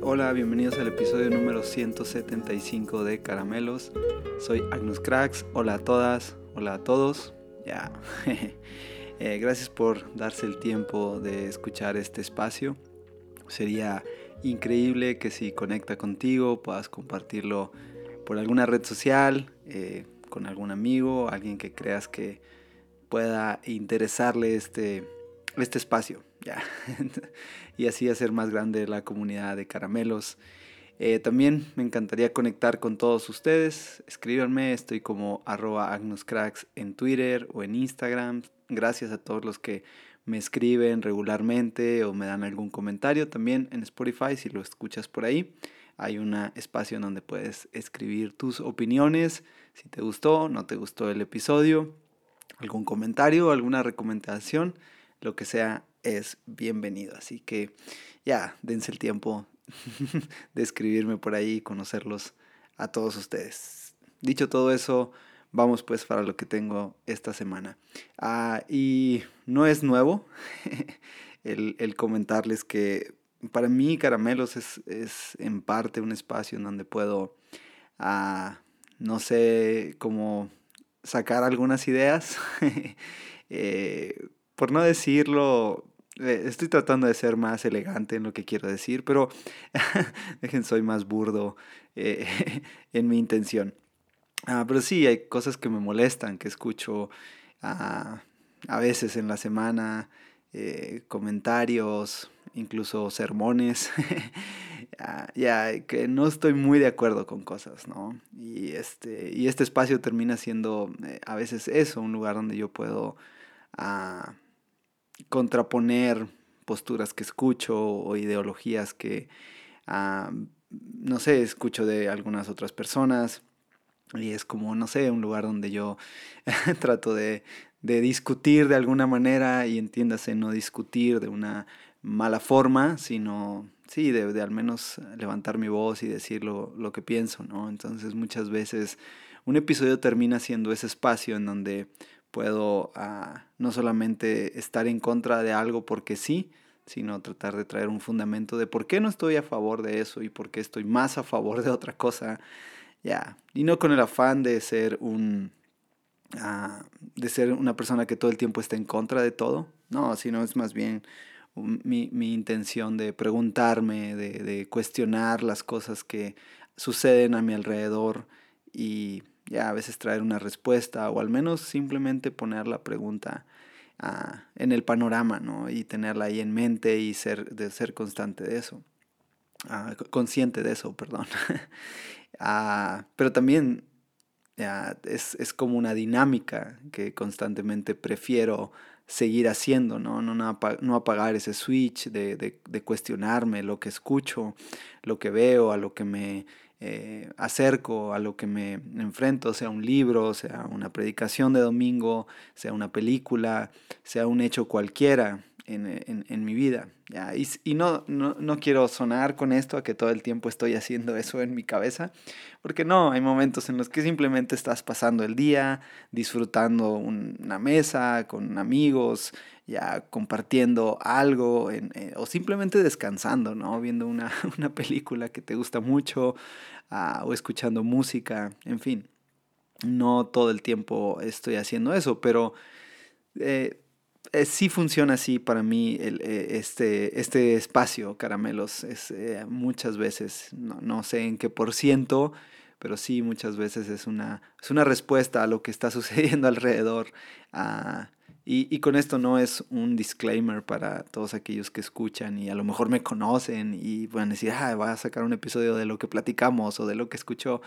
Hola, bienvenidos al episodio número 175 de Caramelos. Soy Agnus Cracks. Hola a todas, hola a todos. Ya. Eh, gracias por darse el tiempo de escuchar este espacio. Sería increíble que si conecta contigo puedas compartirlo por alguna red social, eh, con algún amigo, alguien que creas que pueda interesarle este, este espacio. Ya. y así hacer más grande la comunidad de caramelos. Eh, también me encantaría conectar con todos ustedes. Escríbanme, estoy como arroba agnuscracks en Twitter o en Instagram. Gracias a todos los que me escriben regularmente o me dan algún comentario. También en Spotify, si lo escuchas por ahí, hay un espacio en donde puedes escribir tus opiniones, si te gustó, no te gustó el episodio, algún comentario, alguna recomendación, lo que sea es bienvenido. Así que ya, dense el tiempo de escribirme por ahí y conocerlos a todos ustedes. Dicho todo eso, vamos pues para lo que tengo esta semana. Ah, y no es nuevo el, comentarles que para mí Caramelos es, en parte un espacio en donde puedo, ah, no sé, como sacar algunas ideas. Eh, por no decirlo, estoy tratando de ser más elegante en lo que quiero decir, pero dejen, soy más burdo eh, en mi intención. Ah, pero sí, hay cosas que me molestan, que escucho ah, a veces en la semana, eh, comentarios, incluso sermones, ah, ya que no estoy muy de acuerdo con cosas, ¿no? Y este, y este espacio termina siendo a veces eso, un lugar donde yo puedo contraponer posturas que escucho o ideologías que, ah, no sé, escucho de algunas otras personas. Y es como, no sé, un lugar donde yo trato de, de, discutir de alguna manera y entiéndase, no discutir de una mala forma, sino, sí, de, de al menos levantar mi voz y decir lo, lo, que pienso, ¿no? Entonces muchas veces un episodio termina siendo ese espacio en donde puedo ah, no solamente estar en contra de algo porque sí, sino tratar de traer un fundamento de por qué no estoy a favor de eso y por qué estoy más a favor de otra cosa. Ya, y no con el afán de ser un ah, de ser una persona que todo el tiempo está en contra de todo, no, sino es más bien mi, mi, intención de preguntarme, de, de cuestionar las cosas que suceden a mi alrededor y ya a veces traer una respuesta o al menos simplemente poner la pregunta ah, en el panorama, ¿no? Y tenerla ahí en mente y ser, de ser constante de eso, ah, consciente de eso, perdón. Ah, pero también es, es, como una dinámica que constantemente prefiero seguir haciendo, ¿no? No, no apagar ese switch de, de, de cuestionarme lo que escucho, lo que veo, a lo que me eh, acerco, a lo que me enfrento, sea un libro, sea una predicación de domingo, sea una película, sea un hecho cualquiera en, mi vida. ¿ya? Y, no, no, no, quiero sonar con esto a que todo el tiempo estoy haciendo eso en mi cabeza, porque no, hay momentos en los que simplemente estás pasando el día, disfrutando una mesa con amigos, ya compartiendo algo eh, o simplemente descansando, ¿no? Viendo una, una película que te gusta mucho ah, o escuchando música, en fin. No todo el tiempo estoy haciendo eso, pero eh, eh, sí funciona así para mí el, este, este espacio, caramelos. Es, muchas veces, no, no, sé en qué por ciento, pero sí muchas veces es una, es una respuesta a lo que está sucediendo alrededor. a y, con esto no es un disclaimer para todos aquellos que escuchan y a lo mejor me conocen y pueden decir, ah, voy a sacar un episodio de lo que platicamos o de lo que escuchó.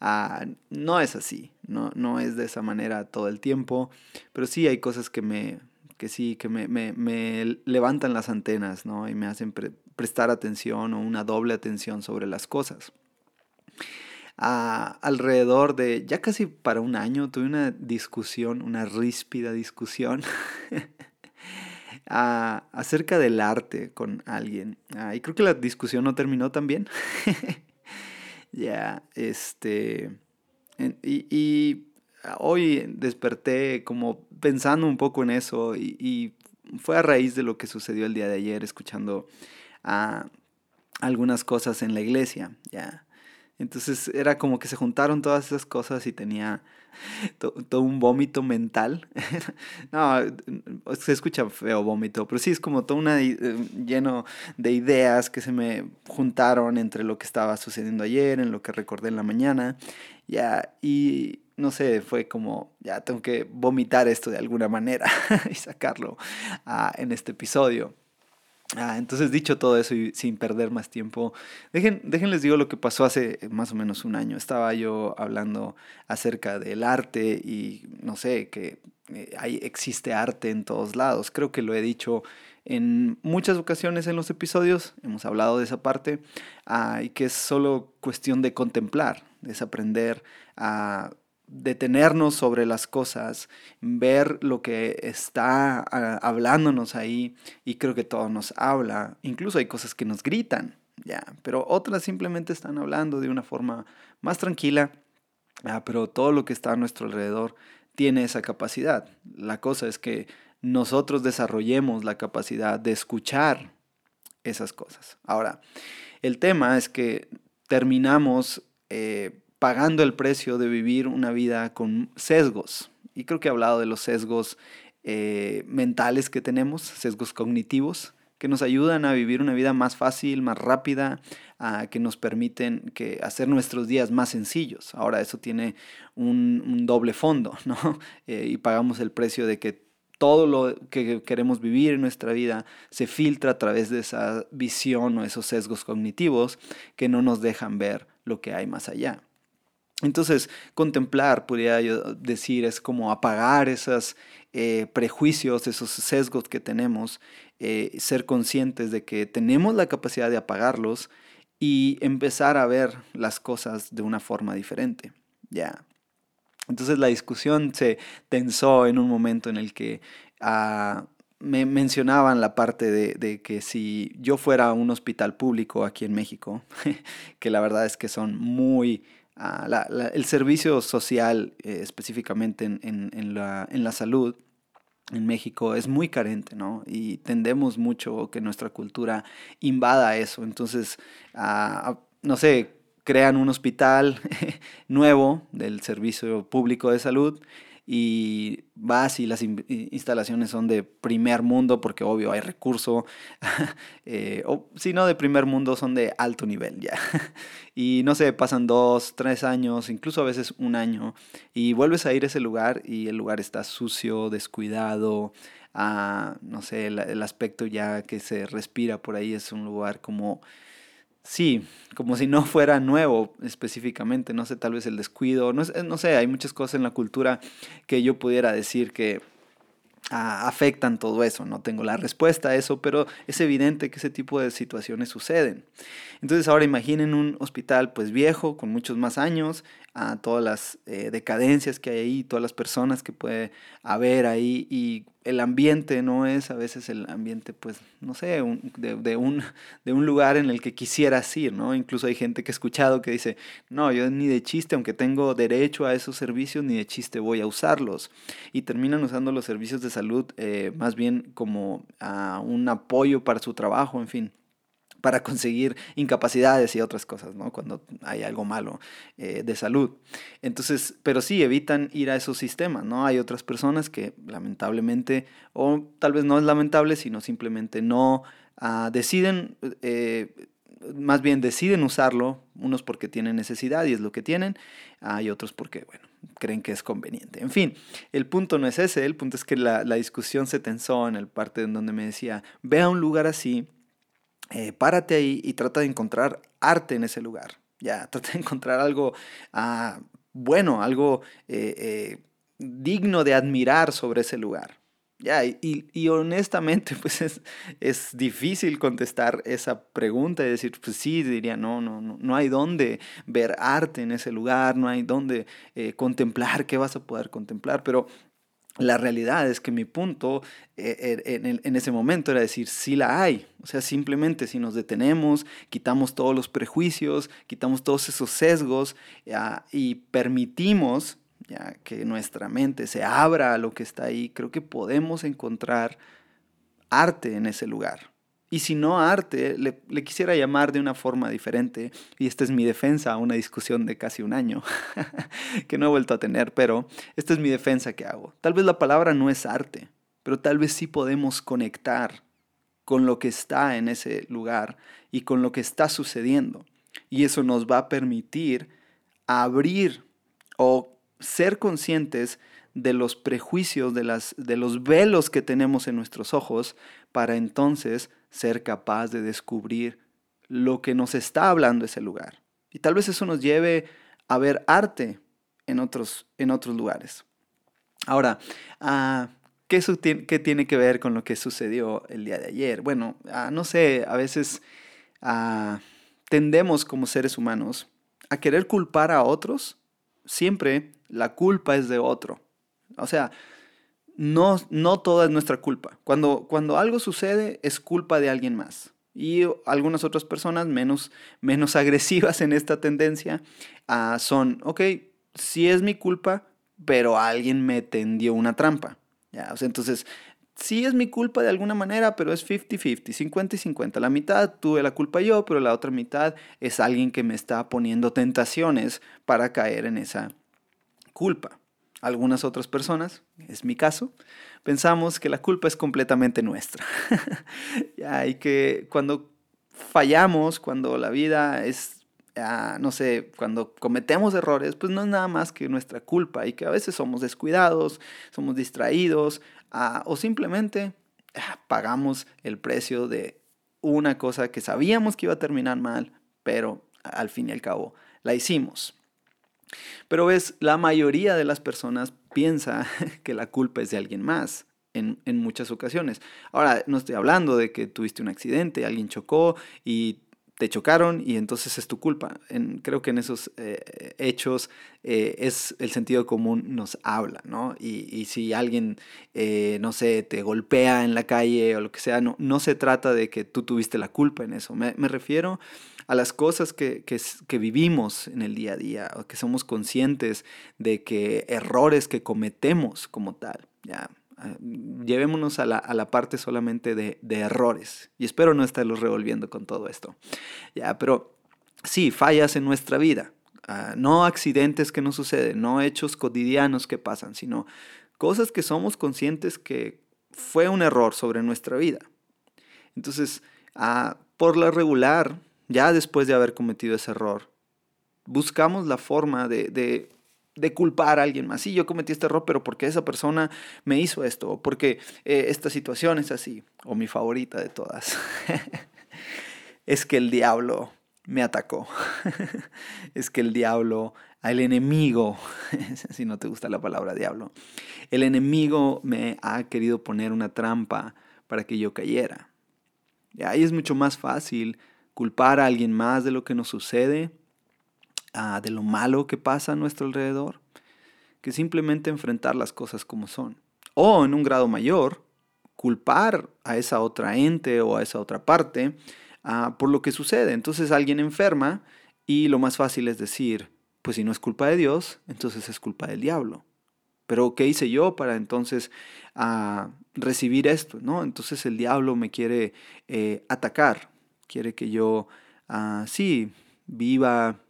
Ah, no es así, no, no es de esa manera todo el tiempo, pero sí hay cosas que me, que sí, que me, me, me levantan las antenas, ¿no? Y me hacen prestar atención o una doble atención sobre las cosas alrededor de, ya casi para un año, tuve una discusión, una ríspida discusión acerca del arte con alguien. y creo que la discusión no terminó tan bien. ya, este... Y, y, hoy desperté como pensando un poco en eso y, y, fue a raíz de lo que sucedió el día de ayer escuchando a algunas cosas en la iglesia, ya. Entonces era como que se juntaron todas esas cosas y tenía todo un vómito mental. no, se escucha feo vómito, pero sí es como todo una eh, lleno de ideas que se me juntaron entre lo que estaba sucediendo ayer, en lo que recordé en la mañana, ya, y no sé, fue como, ya tengo que vomitar esto de alguna manera y sacarlo ah, en este episodio. Ah, entonces, dicho todo eso y sin perder más tiempo, dejen, déjenles digo lo que pasó hace más o menos un año. Estaba yo hablando acerca del arte y no sé, que eh, hay, existe arte en todos lados. Creo que lo he dicho en muchas ocasiones en los episodios, hemos hablado de esa parte, ah, y que es solo cuestión de contemplar, es aprender a detenernos sobre las cosas, ver lo que está ah, hablándonos ahí y creo que todo nos habla, incluso hay cosas que nos gritan, ya, pero otras simplemente están hablando de una forma más tranquila, ah, pero todo lo que está a nuestro alrededor tiene esa capacidad. La cosa es que nosotros desarrollemos la capacidad de escuchar esas cosas. Ahora, el tema es que terminamos eh, pagando el precio de vivir una vida con sesgos. Y creo que he hablado de los sesgos eh, mentales que tenemos, sesgos cognitivos, que nos ayudan a vivir una vida más fácil, más rápida, que nos permiten que hacer nuestros días más sencillos. Ahora eso tiene un, doble fondo, ¿no? Eh, y pagamos el precio de que todo lo que queremos vivir en nuestra vida se filtra a través de esa visión o esos sesgos cognitivos que no nos dejan ver lo que hay más allá. Entonces, contemplar, podría yo decir, es como apagar esos eh, prejuicios, esos sesgos que tenemos, eh, ser conscientes de que tenemos la capacidad de apagarlos y empezar a ver las cosas de una forma diferente. Ya. Entonces la discusión se tensó en un momento en el que ah, me mencionaban la parte de, de, que si yo fuera a un hospital público aquí en México, que la verdad es que son muy el servicio social, eh, específicamente en, la, salud, en México es muy carente, ¿no? Y tendemos mucho que nuestra cultura invada eso. Entonces, no sé, crean un hospital nuevo del servicio público de salud y vas y las instalaciones son de primer mundo, porque obvio hay recurso, eh, o si no de primer mundo son de alto nivel ya. y no sé, pasan dos, tres años, incluso a veces un año, y vuelves a ir a ese lugar y el lugar está sucio, descuidado, ah, no sé, el aspecto ya que se respira por ahí es un lugar como Sí, como si no fuera nuevo específicamente, no sé, tal vez el descuido, no, no sé, hay muchas cosas en la cultura que yo pudiera decir que ah, afectan todo eso, no tengo la respuesta a eso, pero es evidente que ese tipo de situaciones suceden. Entonces ahora imaginen un hospital pues viejo, con muchos más años, a todas las eh, decadencias que hay ahí, todas las personas que puede haber ahí y el ambiente no es a veces el ambiente, pues, no sé, de, un, de un lugar en el que quisieras ir, ¿no? Incluso hay gente que he escuchado que dice, no, yo ni de chiste, aunque tengo derecho a esos servicios, ni de chiste voy a usarlos. Y terminan usando los servicios de salud eh, más bien como a un apoyo para su trabajo, en fin para conseguir incapacidades y otras cosas, ¿no? Cuando hay algo malo eh, de salud. Entonces, pero sí, evitan ir a esos sistemas, ¿no? Hay otras personas que lamentablemente, o tal vez no es lamentable, sino simplemente no ah, deciden, eh, más bien deciden usarlo, unos porque tienen necesidad y es lo que tienen, hay otros porque, bueno, creen que es conveniente. En fin, el punto no es ese, el punto es que la, la discusión se tensó en el parte en donde me decía, ve a un lugar así, eh, párate ahí y trata de encontrar arte en ese lugar. Ya, trata de encontrar algo ah, bueno, algo eh, eh, digno de admirar sobre ese lugar. Ya, y, y, honestamente, pues es, es, difícil contestar esa pregunta y decir, pues sí, diría, no, no, no, no hay dónde ver arte en ese lugar, no hay dónde contemplar, qué vas a poder contemplar, pero la realidad es que mi punto eh, er, en, ese momento era decir, sí la hay. O sea, simplemente si nos detenemos, quitamos todos los prejuicios, quitamos todos esos sesgos y permitimos ya, que nuestra mente se abra a lo que está ahí, creo que podemos encontrar arte en ese lugar. Y si no arte, le, quisiera llamar de una forma diferente. Y esta es mi defensa a una discusión de casi un año que no he vuelto a tener, pero esta es mi defensa que hago. Tal vez la palabra no es arte, pero tal vez sí podemos conectar con lo que está en ese lugar y con lo que está sucediendo. Y eso nos va a permitir abrir o ser conscientes de los prejuicios, de, las, de los velos que tenemos en nuestros ojos, para entonces ser capaz de descubrir lo que nos está hablando ese lugar. Y tal vez eso nos lleve a ver arte en otros, en otros lugares. Ahora, uh, ¿qué, ¿qué, tiene que ver con lo que sucedió el día de ayer? Bueno, uh, no sé, a veces uh, tendemos como seres humanos a querer culpar a otros. Siempre la culpa es de otro. O sea, no, no toda es nuestra culpa. Cuando, cuando algo sucede es culpa de alguien más. Y algunas otras personas menos, menos agresivas en esta tendencia uh, son, ok, sí es mi culpa, pero alguien me tendió una trampa. ¿ya? O sea, entonces, sí es mi culpa de alguna manera, pero es 50-50, 50 y 50. La mitad tuve la culpa yo, pero la otra mitad es alguien que me está poniendo tentaciones para caer en esa culpa algunas otras personas, es mi caso, pensamos que la culpa es completamente nuestra. y que cuando fallamos, cuando la vida es, no sé, cuando cometemos errores, pues no es nada más que nuestra culpa y que a veces somos descuidados, somos distraídos ah, o simplemente pagamos el precio de una cosa que sabíamos que iba a terminar mal, pero al fin y al cabo la hicimos. Pero ves, la mayoría de las personas piensa que la culpa es de alguien más. En, en, muchas ocasiones. Ahora, no estoy hablando de que tuviste un accidente, alguien chocó y te chocaron y entonces es tu culpa. Creo que en esos eh, hechos eh, es el sentido común nos habla, ¿no? Y, si alguien, eh, no sé, te golpea en la calle o lo que sea, no, se trata de que tú tuviste la culpa en eso. Me, refiero a las cosas que, que, vivimos en el día a día, o que somos conscientes de que errores que cometemos como tal, ya. Ah, llevémonos a la, a la parte solamente de, de, errores. Y espero no estarlos revolviendo con todo esto. Ya, pero sí, fallas en nuestra vida. Uh, no accidentes que nos suceden, no hechos cotidianos que pasan, sino cosas que somos conscientes que fue un error sobre nuestra vida. Entonces, uh, por la regular, ya después de haber cometido ese error, buscamos la forma de, de, culpar a alguien más. Sí, yo cometí este error, pero porque esa persona me hizo esto, o porque eh, esta situación es así, o mi favorita de todas. es que el diablo me atacó. es que el diablo, el enemigo, si no te gusta la palabra diablo, el enemigo me ha querido poner una trampa para que yo cayera. Y ahí es mucho más fácil culpar a alguien más de lo que nos sucede, de lo malo que pasa a nuestro alrededor, que simplemente enfrentar las cosas como son. O en un grado mayor, culpar a esa otra ente o a esa otra parte por lo que sucede. Entonces alguien enferma y lo más fácil es decir, pues si no es culpa de Dios, entonces es culpa del diablo. Pero ¿qué hice yo para entonces recibir esto? ¿no? Entonces el diablo me quiere eh, atacar, quiere que yo, uh, sí, viva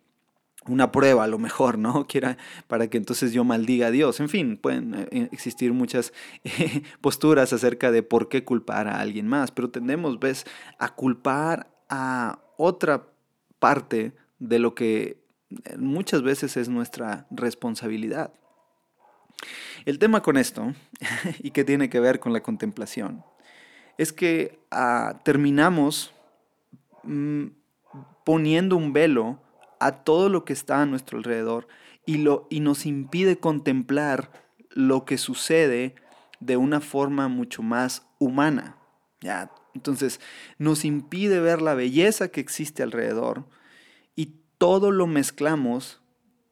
una prueba a lo mejor, ¿no? Quiera, para que entonces yo maldiga a Dios. En fin, pueden eh, existir muchas eh, posturas acerca de por qué culpar a alguien más, pero tendemos, ves, a culpar a otra parte de lo que eh, muchas veces es nuestra responsabilidad. El tema con esto, y que tiene que ver con la contemplación, es que uh, terminamos Mm, poniendo un velo a todo lo que está a nuestro alrededor y, lo, y nos impide contemplar lo que sucede de una forma mucho más humana. ¿ya? Entonces, nos impide ver la belleza que existe alrededor y todo lo mezclamos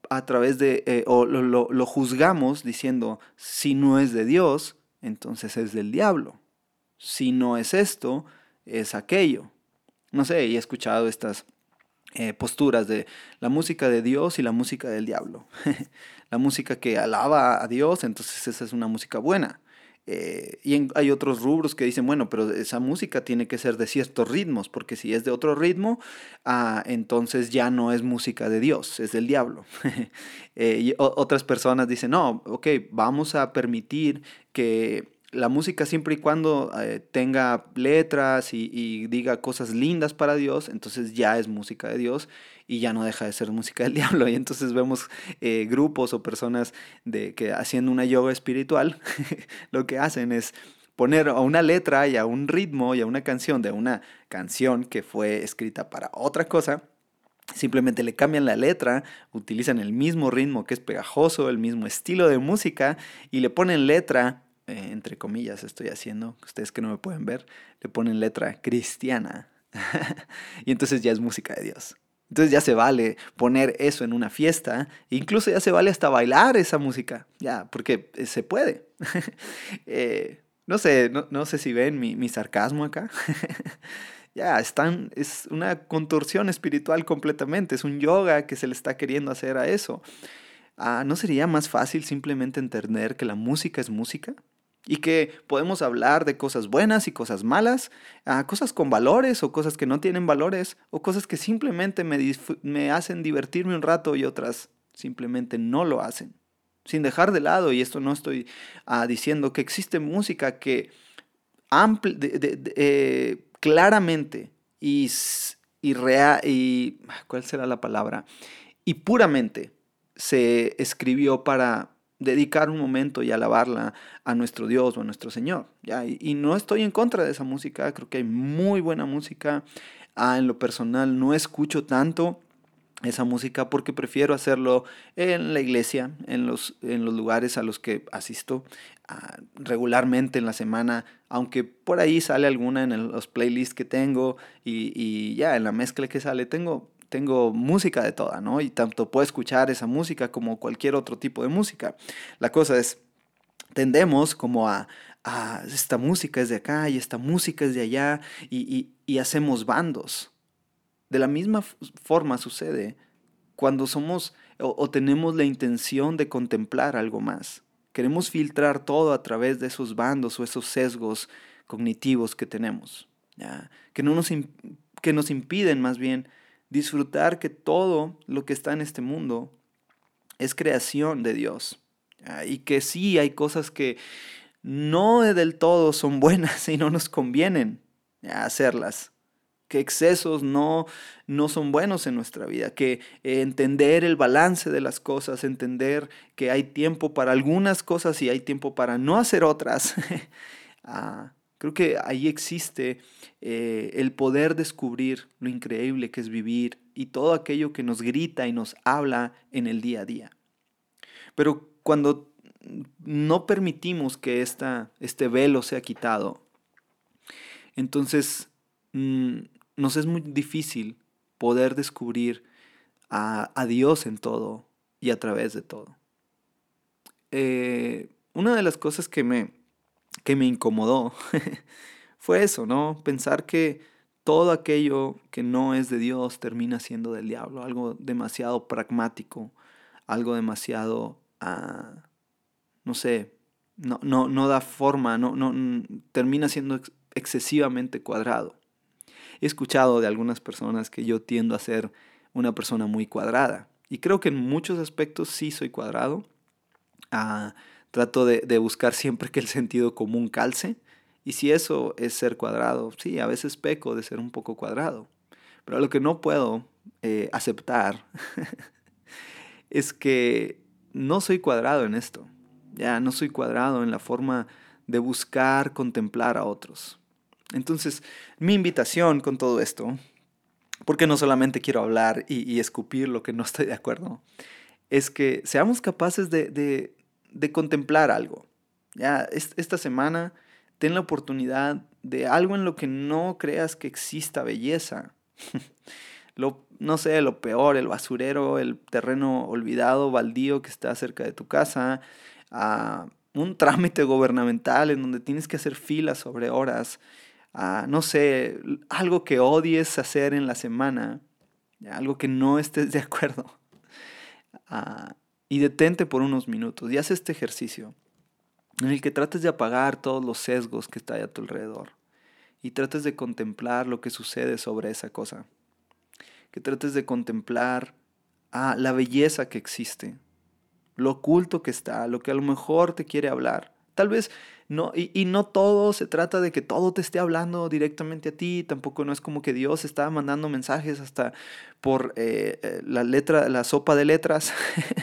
a través de, eh, o lo, lo, lo juzgamos diciendo, si no es de Dios, entonces es del diablo. Si no es esto, es aquello no sé, he escuchado estas eh, posturas de la música de Dios y la música del diablo. la música que alaba a Dios, entonces esa es una música buena. Eh, y hay otros rubros que dicen, bueno, pero esa música tiene que ser de ciertos ritmos, porque si es de otro ritmo, ah, entonces ya no es música de Dios, es del diablo. Eh, y otras personas dicen, no, ok, vamos a permitir que la música siempre y cuando eh, tenga letras y, diga cosas lindas para Dios, entonces ya es música de Dios y ya no deja de ser música del diablo. Y entonces vemos eh, grupos o personas de, que haciendo una yoga espiritual, lo que hacen es poner a una letra y a un ritmo y a una canción de una canción que fue escrita para otra cosa, Simplemente le cambian la letra, utilizan el mismo ritmo que es pegajoso, el mismo estilo de música y le ponen letra eh, entre comillas estoy haciendo, ustedes que no me pueden ver, le ponen letra cristiana. y entonces ya es música de Dios. Entonces ya se vale poner eso en una fiesta, incluso ya se vale hasta bailar esa música, ya, porque eh, se puede. Eh, no sé, no, sé si ven mi, sarcasmo acá. ya, están, es una contorsión espiritual completamente, es un yoga que se le está queriendo hacer a eso. Ah, ¿No sería más fácil simplemente entender que la música es música? Y que podemos hablar de cosas buenas y cosas malas, a cosas con valores o cosas que no tienen valores, o cosas que simplemente me, me hacen divertirme un rato y otras simplemente no lo hacen. Sin dejar de lado, y esto no estoy ah, diciendo que existe música que eh, claramente y, y, y, ¿cuál será la palabra? Y puramente se escribió para dedicar un momento y alabarla a nuestro Dios o a nuestro Señor. Y, no estoy en contra de esa música, creo que hay muy buena música. Ah, en lo personal no escucho tanto esa música porque prefiero hacerlo en la iglesia, en los, en los lugares a los que asisto ah, regularmente en la semana, aunque por ahí sale alguna en los playlists que tengo y, y ya en la mezcla que sale tengo tengo música de toda, ¿no? Y tanto puedo escuchar esa música como cualquier otro tipo de música. La cosa es, tendemos como a, esta música es de acá y esta música es de allá y, hacemos bandos. De la misma forma sucede cuando somos o, tenemos la intención de contemplar algo más. Queremos filtrar todo a través de esos bandos o esos sesgos cognitivos que tenemos, ¿ya? Que, no nos, que nos impiden más bien disfrutar que todo lo que está en este mundo es creación de Dios. Y que sí hay cosas que no del todo son buenas y no nos convienen hacerlas. Que excesos no, no son buenos en nuestra vida. Que entender el balance de las cosas, entender que hay tiempo para algunas cosas y hay tiempo para no hacer otras. Ah, Creo que ahí existe eh, el poder descubrir lo increíble que es vivir y todo aquello que nos grita y nos habla en el día a día. Pero cuando no permitimos que esta, este velo sea quitado, entonces mm, nos es muy difícil poder descubrir a, Dios en todo y a través de todo. Eh, una de las cosas que me, que me incomodó fue eso, ¿no? Pensar que todo aquello que no es de Dios termina siendo del diablo, algo demasiado pragmático, algo demasiado, ah, no sé, no, no, no da forma, no, no, termina siendo excesivamente cuadrado. He escuchado de algunas personas que yo tiendo a ser una persona muy cuadrada. Y creo que en muchos aspectos sí soy cuadrado. Ah, Trato de, buscar siempre que el sentido común calce. Y si eso es ser cuadrado, sí, a veces peco de ser un poco cuadrado. Pero lo que no puedo eh, aceptar es que no soy cuadrado en esto. Ya no soy cuadrado en la forma de buscar contemplar a otros. Entonces, mi invitación con todo esto, porque no solamente quiero hablar y, escupir lo que no estoy de acuerdo, es que seamos capaces de, de contemplar algo. Ya, esta semana ten la oportunidad de algo en lo que no creas que exista belleza. lo, no sé, lo peor, el basurero, el terreno olvidado, baldío que está cerca de tu casa, a un trámite gubernamental en donde tienes que hacer filas sobre horas, a, no sé, algo que odies hacer en la semana, algo que no estés de acuerdo y detente por unos minutos y haz este ejercicio. en el que trates de apagar todos los sesgos que está a tu alrededor y trates de contemplar lo que sucede sobre esa cosa. Que trates de contemplar a la belleza que existe, lo oculto que está, lo que a lo mejor te quiere hablar. Tal vez no, y, no todo se trata de que todo te esté hablando directamente a ti, tampoco no es como que Dios está mandando mensajes hasta por eh, eh, la letra, la sopa de letras.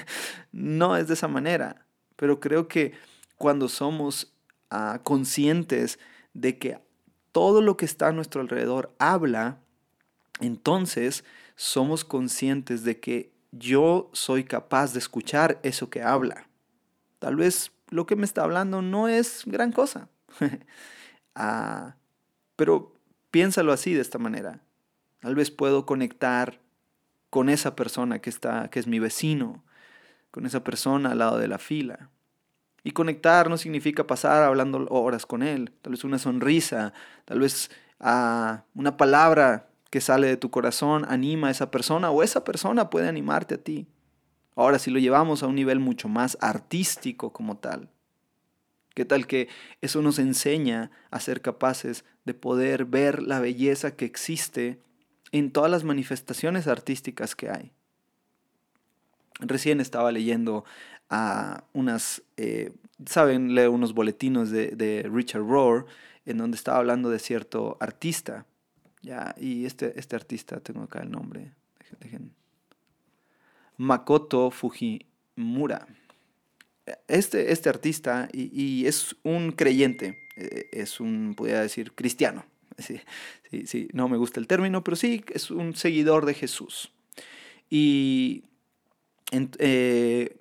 no es de esa manera, pero creo que cuando somos ah, conscientes de que todo lo que está a nuestro alrededor habla, entonces somos conscientes de que yo soy capaz de escuchar eso que habla. Tal vez lo que me está hablando no es gran cosa. Ah, pero piénsalo así, de esta manera. Tal vez puedo conectar con esa persona que, está, que es mi vecino, con esa persona al lado de la fila. Y conectar no significa pasar hablando horas con él. Tal vez una sonrisa, tal vez ah, una palabra que sale de tu corazón anima a esa persona o esa persona puede animarte a ti. Ahora, si lo llevamos a un nivel mucho más artístico como tal, ¿qué tal que eso nos enseña a ser capaces de poder ver la belleza que existe en todas las manifestaciones artísticas que hay? Recién estaba leyendo a unas, eh, saben, leo unos boletinos de, Richard Rohr en donde estaba hablando de cierto artista. Ya, y este, este artista, tengo acá el nombre, Makoto Fujimura. Este, este artista, y, es un creyente, eh, es un, podría decir, cristiano. Sí, sí, no me gusta el término, pero sí, es un seguidor de Jesús. Y eh,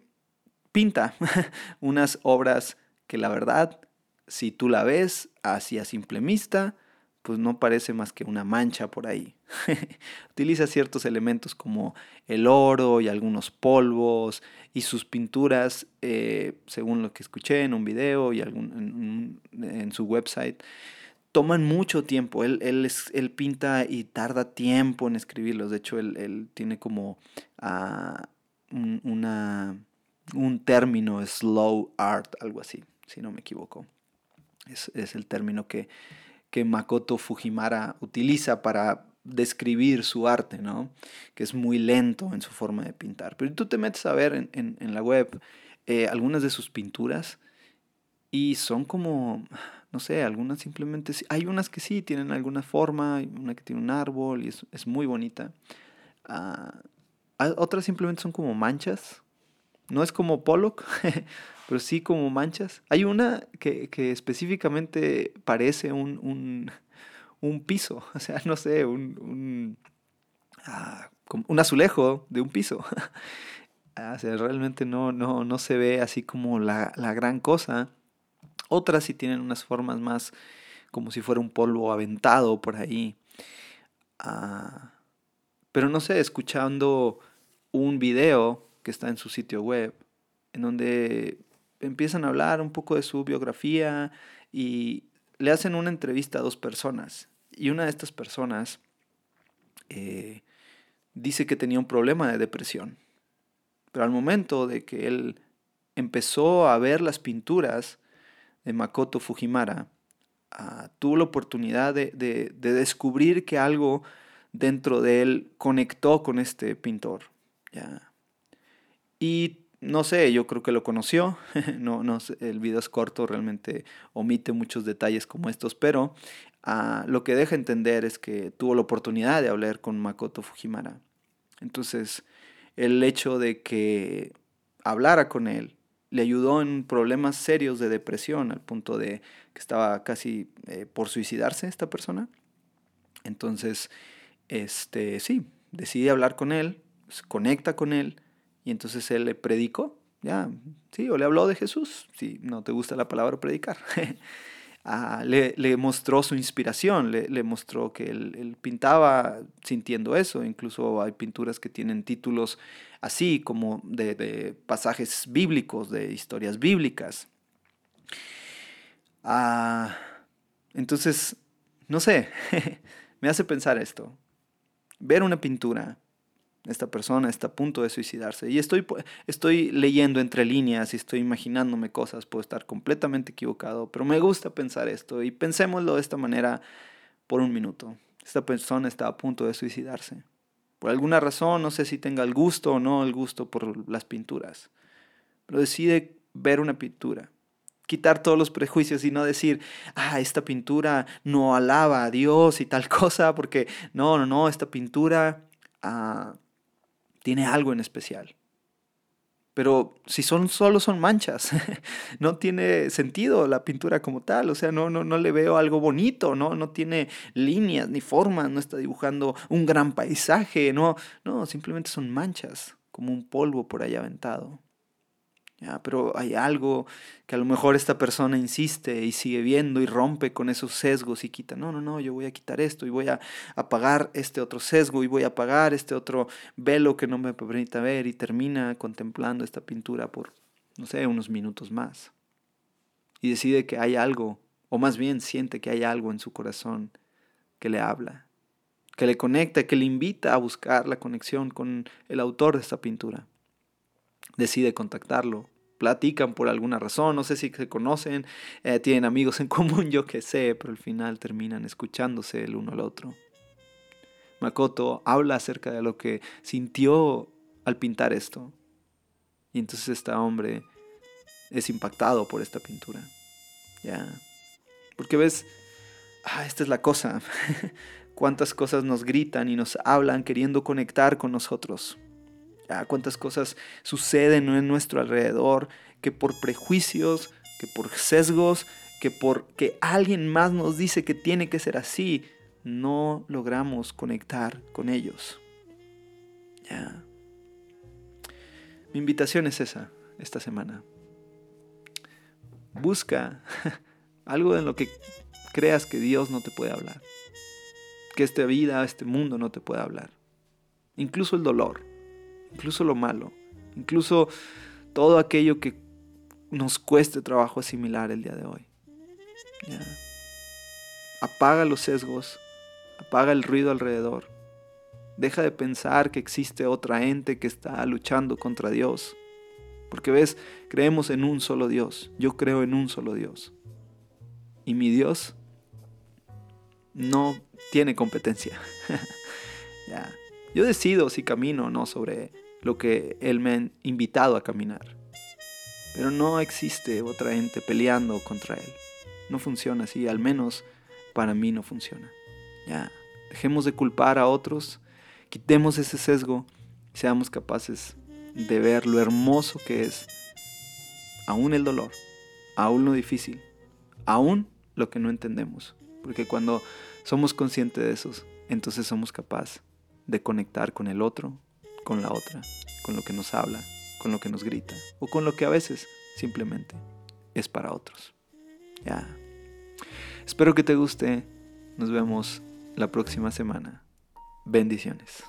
pinta unas obras que la verdad, si tú la ves así a simple vista, pues no parece más que una mancha por ahí. Utiliza ciertos elementos como el oro y algunos polvos y sus pinturas, eh, según lo que escuché en un video y algún, en, su website, toman mucho tiempo. Él, él, pinta y tarda tiempo en escribirlos. De hecho, él, tiene como ah, un, una, un término, slow art, algo así, si no me equivoco. Es, es el término que que Makoto Fujimara utiliza para describir su arte, ¿no? Que es muy lento en su forma de pintar. Pero tú te metes a ver en, la web eh, algunas de sus pinturas y son como, no sé, algunas simplemente, hay unas que sí tienen alguna forma, una que tiene un árbol y es, muy bonita. Ah, otras simplemente son como manchas. No es como Pollock, pero sí como manchas. Hay una que, específicamente parece un, piso, o sea, no sé, un, ah, un, azulejo de un piso. Ah, o sea, realmente no, no, no se ve así como la, gran cosa. Otras sí tienen unas formas más como si fuera un polvo aventado por ahí. Ah, pero no sé, escuchando un video que está en su sitio web, en donde empiezan a hablar un poco de su biografía y le hacen una entrevista a dos personas. Y una de estas personas eh, dice que tenía un problema de depresión. Pero al momento de que él empezó a ver las pinturas de Makoto Fujimara, ah, tuvo la oportunidad de, de, descubrir que algo dentro de él conectó con este pintor. ¿ya? Y no sé, yo creo que lo conoció. no, no, el video es corto, realmente omite muchos detalles como estos, pero ah, lo que deja entender es que tuvo la oportunidad de hablar con Makoto Fujimara. Entonces, el hecho de que hablara con él le ayudó en problemas serios de depresión, al punto de que estaba casi eh, por suicidarse esta persona. Entonces, este, sí, decide hablar con él, se conecta con él y entonces él le predicó, ya, sí, o le habló de Jesús, si no te gusta la palabra predicar. Ah, le, le, mostró su inspiración, le, le mostró que él, pintaba sintiendo eso. Incluso hay pinturas que tienen títulos así como de, de pasajes bíblicos, de historias bíblicas. Ah, entonces, no sé, me hace pensar esto. Ver una pintura esta persona está a punto de suicidarse. Y estoy, estoy leyendo entre líneas y estoy imaginándome cosas, puedo estar completamente equivocado, pero me gusta pensar esto y pensémoslo de esta manera por un minuto. Esta persona está a punto de suicidarse. Por alguna razón, no sé si tenga el gusto o no el gusto por las pinturas, pero decide ver una pintura quitar todos los prejuicios y no decir, ah, esta pintura no alaba a Dios y tal cosa, porque no, no, no, esta pintura ah, tiene algo en especial. Pero si son solo son manchas, no tiene sentido la pintura como tal, o sea, no, no, no le veo algo bonito, ¿no? no tiene líneas ni formas, no está dibujando un gran paisaje, no, no, simplemente son manchas, como un polvo por ahí aventado. ¿Ya? Pero hay algo que a lo mejor esta persona insiste y sigue viendo y rompe con esos sesgos y quita, no, no, no, yo voy a quitar esto y voy a apagar este otro sesgo y voy a apagar este otro velo que no me permita ver y termina contemplando esta pintura por, no sé, unos minutos más. Y decide que hay algo, o más bien siente que hay algo en su corazón que le habla, que le conecta, que le invita a buscar la conexión con el autor de esta pintura decide contactarlo. Platican por alguna razón, no sé si se conocen, eh, tienen amigos en común, yo qué sé, pero al final terminan escuchándose el uno al otro. Makoto habla acerca de lo que sintió al pintar esto. Y entonces este hombre es impactado por esta pintura. Ya. Porque ves, ah, esta es la cosa. Cuántas cosas nos gritan y nos hablan queriendo conectar con nosotros cuántas cosas suceden en nuestro alrededor, que por prejuicios, que por sesgos, que porque alguien más nos dice que tiene que ser así, no logramos conectar con ellos. Ya. Mi invitación es esa esta semana. Busca algo en lo que creas que Dios no te puede hablar. Que esta vida, este mundo no te puede hablar. Incluso el dolor incluso lo malo, incluso todo aquello que nos cueste trabajo asimilar el día de hoy. Apaga los sesgos, apaga el ruido alrededor. Deja de pensar que existe otra ente que está luchando contra Dios. Porque ves, creemos en un solo Dios. Yo creo en un solo Dios. Y mi Dios no tiene competencia. Yo decido si camino o no sobre lo que Él me ha invitado a caminar. Pero no existe otra ente peleando contra Él. No funciona así, al menos para mí no funciona. Ya, dejemos de culpar a otros, quitemos ese sesgo y seamos capaces de ver lo hermoso que es aún el dolor, aún lo difícil, aún lo que no entendemos. Porque cuando somos conscientes de eso, entonces somos capaces de conectar con el otro, con la otra, con lo que nos habla, con lo que nos grita, o con lo que a veces simplemente es para otros. Ya. Espero que te guste. Nos vemos la próxima semana. Bendiciones.